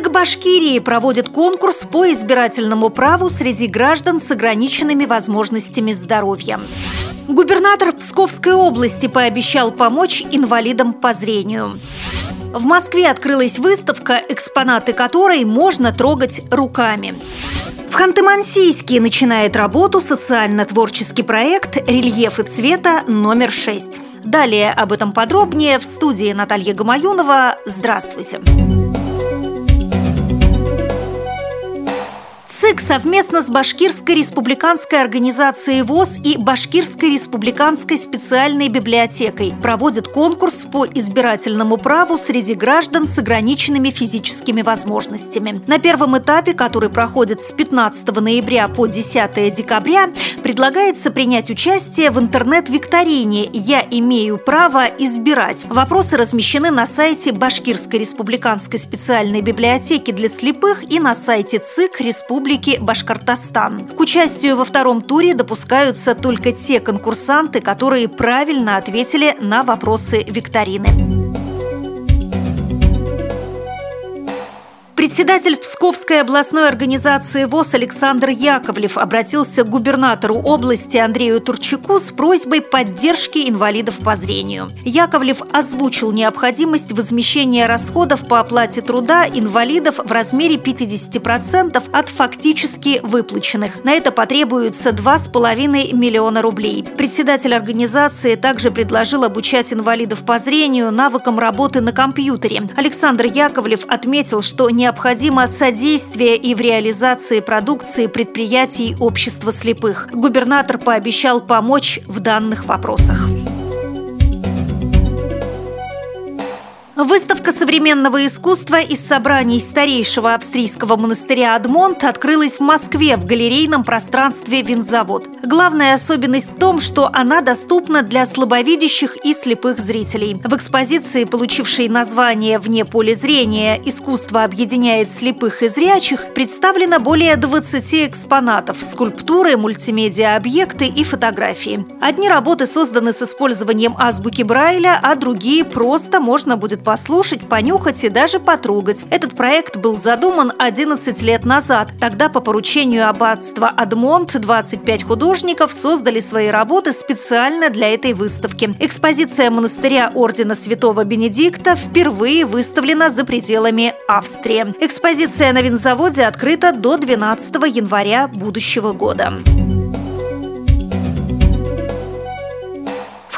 ЦИК Башкирии проводит конкурс по избирательному праву среди граждан с ограниченными возможностями здоровья. Губернатор Псковской области пообещал помочь инвалидам по зрению. В Москве открылась выставка, экспонаты которой можно трогать руками. В Ханты-Мансийске начинает работу социально-творческий проект «Рельефы цвета номер 6». Далее об этом подробнее в студии Наталья Гамаюнова. Здравствуйте! Здравствуйте! ЦИК совместно с Башкирской республиканской организацией ВОЗ и Башкирской республиканской специальной библиотекой проводит конкурс по избирательному праву среди граждан с ограниченными физическими возможностями. На первом этапе, который проходит с 15 ноября по 10 декабря, предлагается принять участие в интернет-викторине «Я имею право избирать». Вопросы размещены на сайте Башкирской республиканской специальной библиотеки для слепых и на сайте ЦИК Республики Республики Башкортостан. К участию во втором туре допускаются только те конкурсанты, которые правильно ответили на вопросы викторины. Председатель Псковской областной организации ВОЗ Александр Яковлев обратился к губернатору области Андрею Турчаку с просьбой поддержки инвалидов по зрению. Яковлев озвучил необходимость возмещения расходов по оплате труда инвалидов в размере 50% от фактически выплаченных. На это потребуется 2,5 миллиона рублей. Председатель организации также предложил обучать инвалидов по зрению навыкам работы на компьютере. Александр Яковлев отметил, что необходимо необходимо содействие и в реализации продукции предприятий общества слепых. Губернатор пообещал помочь в данных вопросах. Выставка современного искусства из собраний старейшего австрийского монастыря Адмонт открылась в Москве в галерейном пространстве «Винзавод». Главная особенность в том, что она доступна для слабовидящих и слепых зрителей. В экспозиции, получившей название «Вне поля зрения. Искусство объединяет слепых и зрячих», представлено более 20 экспонатов – скульптуры, мультимедиа-объекты и фотографии. Одни работы созданы с использованием азбуки Брайля, а другие просто можно будет послушать, понюхать и даже потрогать. Этот проект был задуман 11 лет назад. Тогда по поручению аббатства Адмонт 25 художников создали свои работы специально для этой выставки. Экспозиция монастыря Ордена Святого Бенедикта впервые выставлена за пределами Австрии. Экспозиция на винзаводе открыта до 12 января будущего года.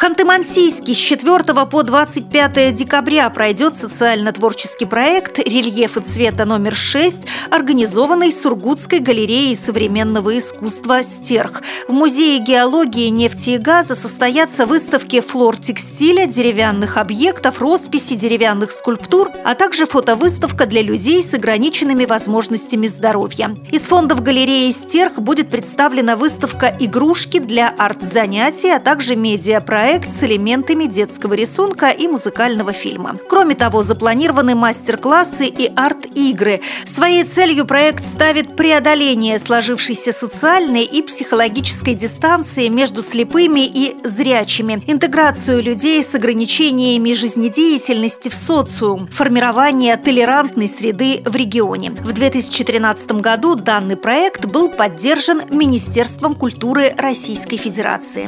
Ханты-Мансийске с 4 по 25 декабря пройдет социально-творческий проект «Рельефы цвета номер 6», организованный Сургутской галереей современного искусства «Стерх». В Музее геологии, нефти и газа состоятся выставки флор текстиля, деревянных объектов, росписи деревянных скульптур, а также фотовыставка для людей с ограниченными возможностями здоровья. Из фондов галереи «Стерх» будет представлена выставка «Игрушки для арт-занятий», а также медиапроект проект с элементами детского рисунка и музыкального фильма. Кроме того, запланированы мастер-классы и арт-игры. Своей целью проект ставит преодоление сложившейся социальной и психологической дистанции между слепыми и зрячими, интеграцию людей с ограничениями жизнедеятельности в социум, формирование толерантной среды в регионе. В 2013 году данный проект был поддержан Министерством культуры Российской Федерации.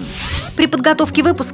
При подготовке выпуска